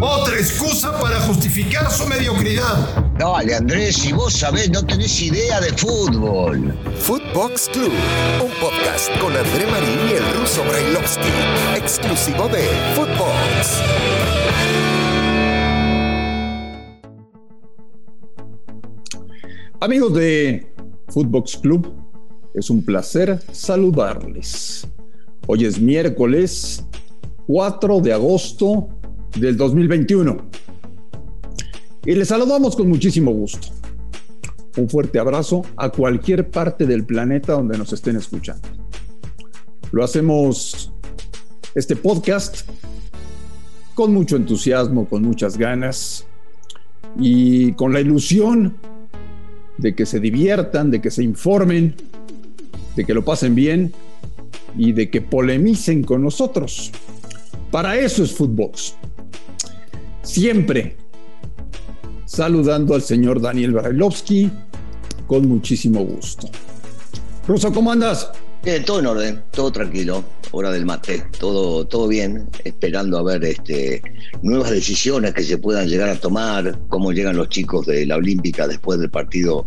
Otra excusa para justificar su mediocridad. Dale, Andrés, si vos sabés, no tenés idea de fútbol. Footbox Club, un podcast con André Marín y el ruso Brailovsky, exclusivo de Footbox. Amigos de Footbox Club, es un placer saludarles. Hoy es miércoles 4 de agosto del 2021. Y les saludamos con muchísimo gusto. Un fuerte abrazo a cualquier parte del planeta donde nos estén escuchando. Lo hacemos este podcast con mucho entusiasmo, con muchas ganas y con la ilusión de que se diviertan, de que se informen, de que lo pasen bien y de que polemicen con nosotros. Para eso es Footbox. Siempre saludando al señor Daniel Barailovsky con muchísimo gusto. Ruso, ¿cómo andas? Todo en orden, todo tranquilo, hora del mate, todo, todo bien, esperando a ver este, nuevas decisiones que se puedan llegar a tomar, cómo llegan los chicos de la Olímpica después del partido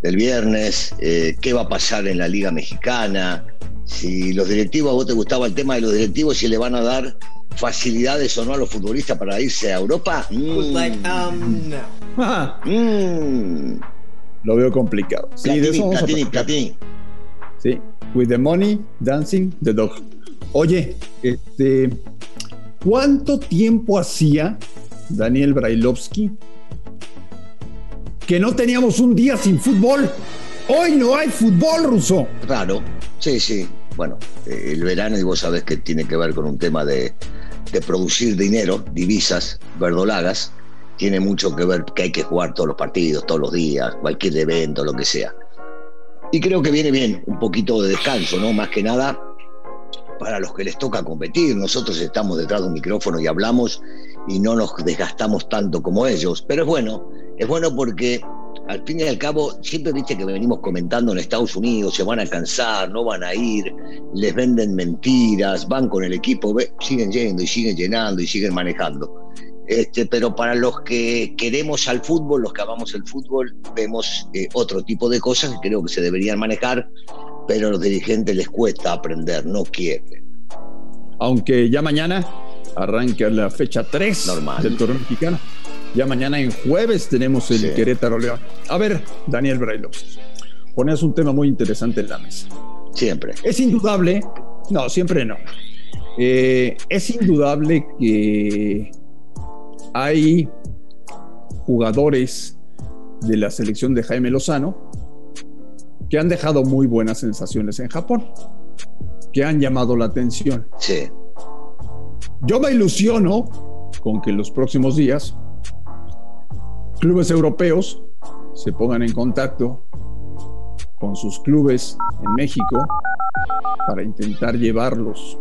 del viernes, eh, qué va a pasar en la Liga Mexicana, si los directivos, a vos te gustaba el tema de los directivos, si le van a dar facilidades o no a los futbolistas para irse a Europa. Mm. Mm. Lo veo complicado. Sí, de eso Sí, with the money, dancing the dog. Oye, este, ¿cuánto tiempo hacía Daniel Brailovsky que no teníamos un día sin fútbol? Hoy no hay fútbol ruso. Claro, sí, sí. Bueno, eh, el verano, y vos sabés que tiene que ver con un tema de, de producir dinero, divisas, verdolagas, tiene mucho que ver que hay que jugar todos los partidos, todos los días, cualquier evento, lo que sea. Y creo que viene bien un poquito de descanso, ¿no? Más que nada para los que les toca competir. Nosotros estamos detrás de un micrófono y hablamos y no nos desgastamos tanto como ellos. Pero es bueno, es bueno porque al fin y al cabo, siempre viste que venimos comentando en Estados Unidos, se van a cansar, no van a ir, les venden mentiras, van con el equipo, siguen yendo y siguen llenando y siguen manejando. Este, pero para los que queremos al fútbol, los que amamos el fútbol, vemos eh, otro tipo de cosas que creo que se deberían manejar, pero a los dirigentes les cuesta aprender, no quieren. Aunque ya mañana arranca la fecha 3 del torneo mexicano. Ya mañana en jueves tenemos el Querétaro León. A ver, Daniel Brailovsky, pones un tema muy interesante en la mesa. Siempre. Es indudable, no, siempre no. Eh, es indudable que hay jugadores de la selección de Jaime Lozano que han dejado muy buenas sensaciones en Japón, que han llamado la atención. Sí. Yo me ilusiono con que en los próximos días clubes europeos se pongan en contacto con sus clubes en México para intentar llevarlos.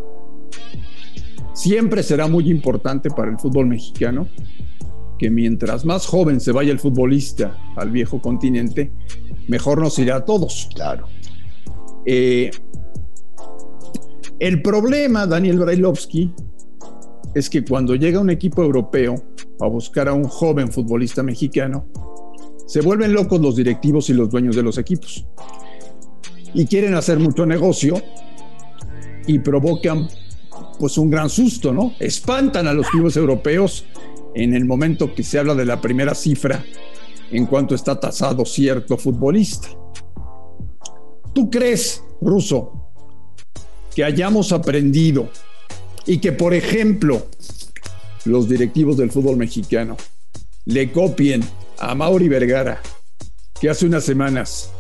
Siempre será muy importante para el fútbol mexicano que mientras más joven se vaya el futbolista al viejo continente, mejor nos irá a todos. Claro. Eh, el problema, Daniel Brailovsky, es que cuando llega un equipo europeo a buscar a un joven futbolista mexicano, se vuelven locos los directivos y los dueños de los equipos. Y quieren hacer mucho negocio y provocan pues un gran susto, ¿no? Espantan a los clubes europeos en el momento que se habla de la primera cifra en cuanto está tasado cierto futbolista. ¿Tú crees, Ruso, que hayamos aprendido y que, por ejemplo, los directivos del fútbol mexicano le copien a Mauri Vergara, que hace unas semanas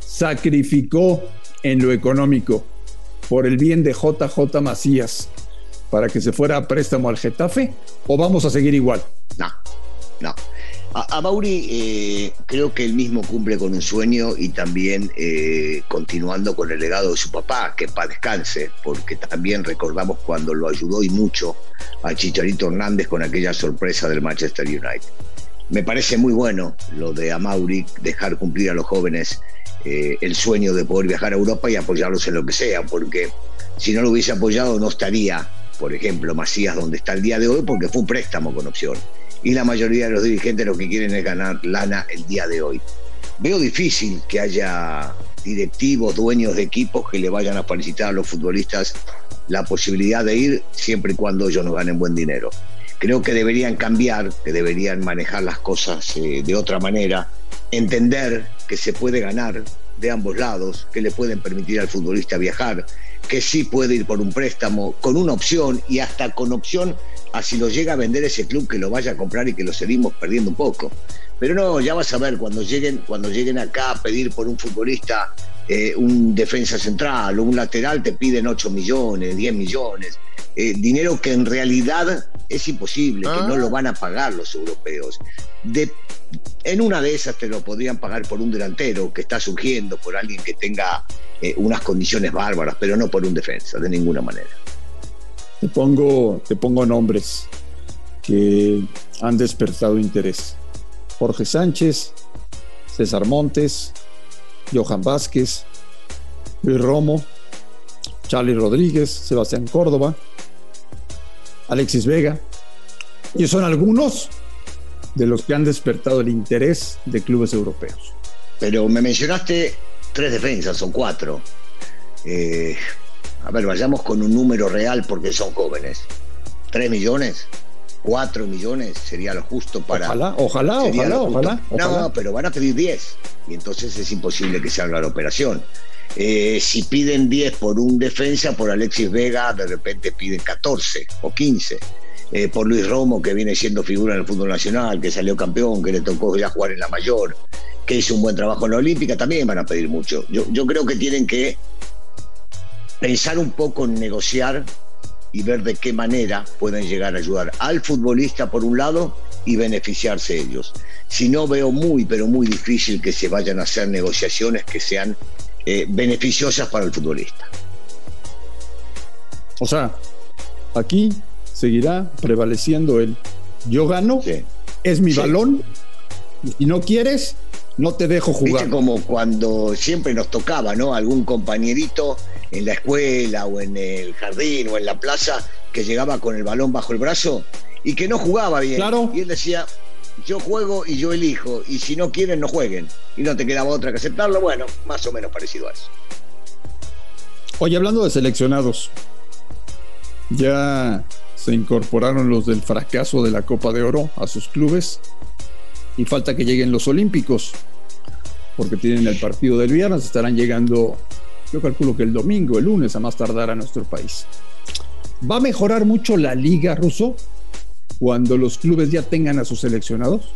sacrificó en lo económico por el bien de JJ Macías para que se fuera a préstamo al Getafe? ¿O vamos a seguir igual? No, no. A, Mauri eh, creo que él mismo cumple con un sueño y también eh, continuando con el legado de su papá, que para descanse, porque también recordamos cuando lo ayudó y mucho a Chicharito Hernández con aquella sorpresa del Manchester United. Me parece muy bueno lo de a Mauri dejar cumplir a los jóvenes eh, el sueño de poder viajar a Europa y apoyarlos en lo que sea, porque si no lo hubiese apoyado no estaría por ejemplo, Macías, donde está el día de hoy, porque fue un préstamo con opción. Y la mayoría de los dirigentes lo que quieren es ganar lana el día de hoy. Veo difícil que haya directivos, dueños de equipos que le vayan a felicitar a los futbolistas la posibilidad de ir siempre y cuando ellos no ganen buen dinero. Creo que deberían cambiar, que deberían manejar las cosas eh, de otra manera, entender que se puede ganar de ambos lados, que le pueden permitir al futbolista viajar, que sí puede ir por un préstamo con una opción y hasta con opción a si lo llega a vender ese club que lo vaya a comprar y que lo seguimos perdiendo un poco. Pero no, ya vas a ver, cuando lleguen, cuando lleguen acá a pedir por un futbolista eh, un defensa central o un lateral, te piden 8 millones, 10 millones. Eh, dinero que en realidad es imposible, que no ah. lo van a pagar los europeos. De, en una de esas te lo podrían pagar por un delantero que está surgiendo, por alguien que tenga eh, unas condiciones bárbaras, pero no por un defensa, de ninguna manera. Te pongo, te pongo nombres que han despertado interés. Jorge Sánchez, César Montes, Johan Vázquez, Luis Romo, Charlie Rodríguez, Sebastián Córdoba, Alexis Vega. Y son algunos de los que han despertado el interés de clubes europeos. Pero me mencionaste tres defensas, son cuatro. Eh, a ver, vayamos con un número real porque son jóvenes. ¿Tres millones? 4 millones sería lo justo para. Ojalá, ojalá, ojalá, ojalá, No, pero van a pedir 10 y entonces es imposible que se haga la operación. Eh, si piden 10 por un defensa, por Alexis Vega, de repente piden 14 o 15. Eh, por Luis Romo, que viene siendo figura en el fútbol nacional, que salió campeón, que le tocó ya jugar en la mayor, que hizo un buen trabajo en la Olímpica, también van a pedir mucho. Yo, yo creo que tienen que pensar un poco en negociar y ver de qué manera pueden llegar a ayudar al futbolista por un lado y beneficiarse ellos. Si no, veo muy, pero muy difícil que se vayan a hacer negociaciones que sean eh, beneficiosas para el futbolista. O sea, aquí seguirá prevaleciendo el yo gano, es mi balón, y si no quieres, no te dejo jugar. ¿Viste como cuando siempre nos tocaba, ¿no? Algún compañerito en la escuela o en el jardín o en la plaza que llegaba con el balón bajo el brazo y que no jugaba bien. Claro. Y él decía, yo juego y yo elijo, y si no quieren, no jueguen. Y no te quedaba otra que aceptarlo. Bueno, más o menos parecido a eso. Oye, hablando de seleccionados, ya se incorporaron los del fracaso de la Copa de Oro a sus clubes y falta que lleguen los Olímpicos, porque tienen el partido del viernes, estarán llegando, yo calculo que el domingo, el lunes a más tardar a nuestro país. ¿Va a mejorar mucho la liga ruso cuando los clubes ya tengan a sus seleccionados?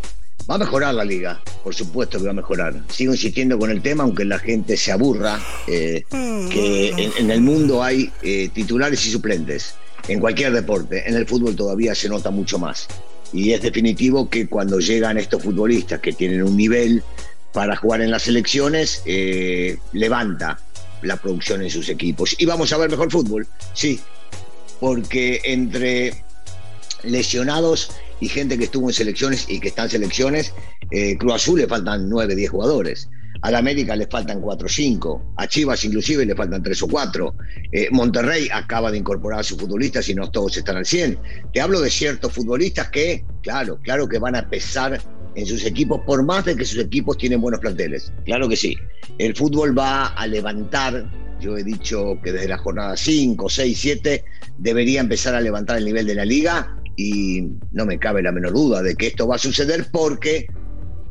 Va a mejorar la liga, por supuesto que va a mejorar. Sigo insistiendo con el tema, aunque la gente se aburra, eh, que en, el mundo hay eh, titulares y suplentes, en cualquier deporte. En el fútbol todavía se nota mucho más. Y es definitivo que cuando llegan estos futbolistas que tienen un nivel para jugar en las selecciones, eh, levanta la producción en sus equipos. Y vamos a ver mejor fútbol, sí, porque entre lesionados y gente que estuvo en selecciones y que está en selecciones, eh, Cruz Azul le faltan 9, 10 jugadores. A la América le faltan 4 o 5. A Chivas inclusive le faltan 3 o 4. Eh, Monterrey acaba de incorporar a sus futbolistas y no todos están al 100. Te hablo de ciertos futbolistas que, claro, claro que van a pesar en sus equipos, por más de que sus equipos tienen buenos planteles. Claro que sí. El fútbol va a levantar, yo he dicho que desde la jornada 5, 6, 7 debería empezar a levantar el nivel de la liga y no me cabe la menor duda de que esto va a suceder porque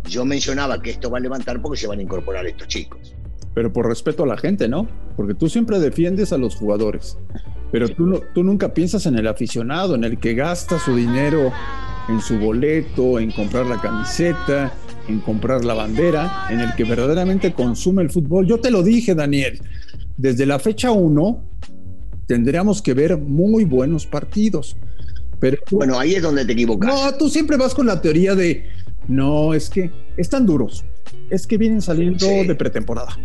yo mencionaba que esto va a levantar porque se van a incorporar estos chicos. Pero por respeto a la gente, ¿no? Porque tú siempre defiendes a los jugadores, pero tú, tú nunca piensas en el aficionado, en el que gasta su dinero en su boleto, en comprar la camiseta, en comprar la bandera, en el que verdaderamente consume el fútbol. Yo te lo dije, Daniel, desde la fecha 1 tendríamos que ver muy buenos partidos. Pero bueno, ahí es donde te equivocas. No, tú siempre vas con la teoría de, no, es que están duros, es que vienen saliendo de pretemporada.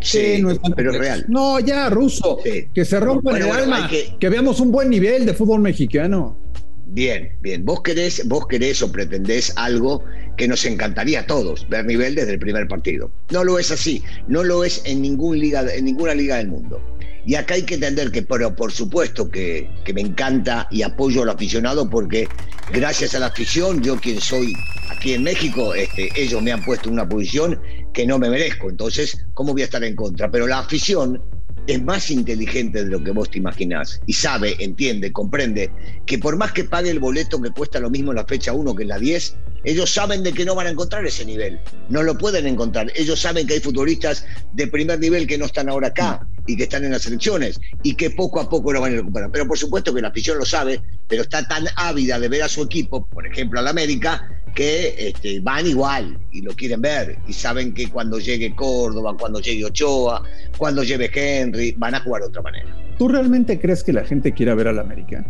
sí, no pero real. No, ya, ruso, que se rompa el alma, que... veamos un buen nivel de fútbol mexicano. Bien, bien. Vos querés, vos querés o pretendés algo que nos encantaría a todos, ver nivel desde el primer partido. No lo es así, no lo es en, ningún liga, en ninguna liga del mundo. Y acá hay que entender que, pero por supuesto que, me encanta y apoyo al aficionado porque gracias a la afición, yo quien soy aquí en México, este, ellos me han puesto en una posición que no me merezco. Entonces, ¿cómo voy a estar en contra? Pero la afición es más inteligente de lo que vos te imaginás y sabe, entiende, comprende que por más que pague el boleto que cuesta lo mismo la fecha 1 que la 10, ellos saben de que no van a encontrar ese nivel, no lo pueden encontrar. Ellos saben que hay futbolistas de primer nivel que no están ahora acá y que están en las elecciones y que poco a poco lo van a recuperar. Pero por supuesto que la afición lo sabe, pero está tan ávida de ver a su equipo, por ejemplo al América, que este, van igual y lo quieren ver y saben que cuando llegue Córdoba, cuando llegue Ochoa, cuando llegue Henry, van a jugar de otra manera. ¿Tú realmente crees que la gente quiera ver al América?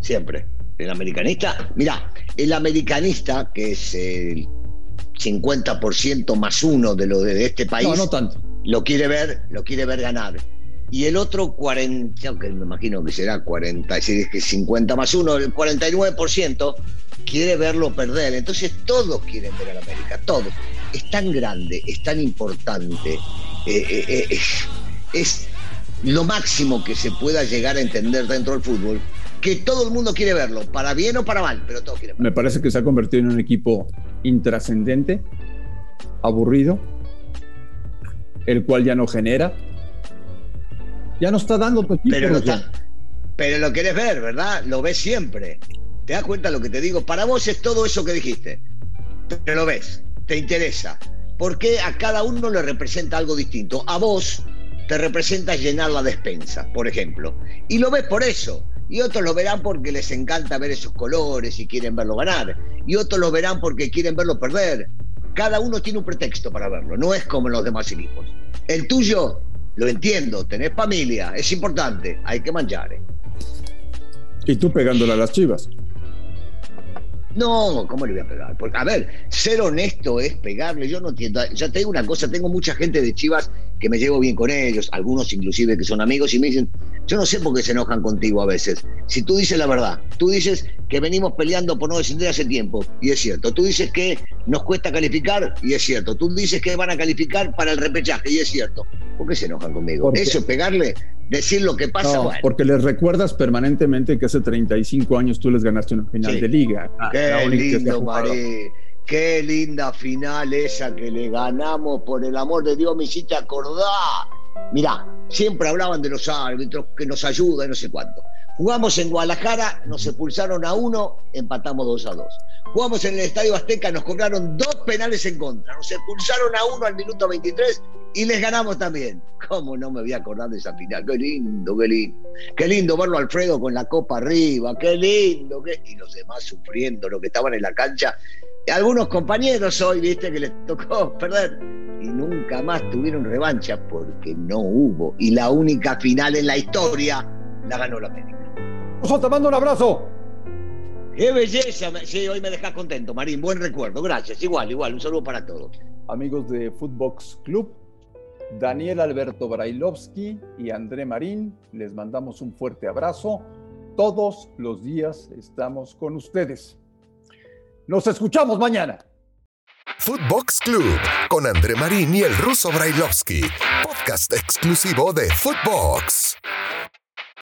Siempre. El americanista, mira, el americanista, que es el 50% más uno de lo de este país, no, no tanto. lo quiere ver, lo quiere ver ganar. Y el otro 40, que me imagino que será 40, es que 50 más uno, el 49% quiere verlo perder. Entonces todos quieren ver al América, todos. Es tan grande, es tan importante, eh, eh, eh, es lo máximo que se pueda llegar a entender dentro del fútbol, que todo el mundo quiere verlo, para bien o para mal, pero todos quieren verlo. Me parece que se ha convertido en un equipo intrascendente, aburrido, el cual ya no genera. Ya no está dando tu. Pero lo, está, pero lo quieres ver, ¿verdad? Lo ves siempre. ¿Te das cuenta de lo que te digo? Para vos es todo eso que dijiste. Pero lo ves, te interesa. Porque a cada uno le representa algo distinto. A vos te representa llenar la despensa, por ejemplo. Y lo ves por eso. Y otros lo verán porque les encanta ver esos colores y quieren verlo ganar. Y otros lo verán porque quieren verlo perder. Cada uno tiene un pretexto para verlo. No es como los demás equipos. El tuyo, lo entiendo, tenés familia, es importante, hay que manchar. ¿eh? Y tú pegándole a las chivas. No, ¿cómo le voy a pegar? Porque, a ver, ser honesto es pegarle. Yo no entiendo. Ya te digo una cosa, tengo mucha gente de Chivas que me llevo bien con ellos, algunos inclusive que son amigos y me dicen, yo no sé por qué se enojan contigo a veces. Si tú dices la verdad, tú dices que venimos peleando por no descender hace tiempo, y es cierto. Tú dices que nos cuesta calificar, y es cierto. Tú dices que van a calificar para el repechaje, y es cierto. ¿Por qué se enojan conmigo? Eso es pegarle, decir lo que pasa. No, porque les recuerdas permanentemente que hace 35 años tú les ganaste una final Sí. de liga. La- Qué lindo, jugado. Marí. Qué linda final esa que le ganamos, por el amor de Dios, me hiciste acordar. Mirá, siempre hablaban de los árbitros que nos ayudan, no sé cuánto. Jugamos en Guadalajara, nos expulsaron a uno, empatamos 2 a 2. Jugamos en el Estadio Azteca, nos cobraron dos penales en contra. Nos expulsaron a uno al minuto 23 y les ganamos también. ¿Cómo no me voy a acordar de esa final? Qué lindo, qué lindo. Qué lindo verlo a Alfredo con la copa arriba, qué lindo. Qué... Y los demás sufriendo, los que estaban en la cancha. Y algunos compañeros hoy, viste, que les tocó perder. Y nunca más tuvieron revancha porque no hubo. Y la única final en la historia la ganó la América. Ojo, te mando un abrazo. ¡Qué belleza! Sí, hoy me dejas contento, Marín. Buen recuerdo. Gracias. Igual, igual. Un saludo para todos. Amigos de Footbox Club, Daniel Alberto Brailovsky y André Marín, les mandamos un fuerte abrazo. Todos los días estamos con ustedes. Nos escuchamos mañana. Footbox Club con André Marín y el ruso Brailovsky, podcast exclusivo de Footbox.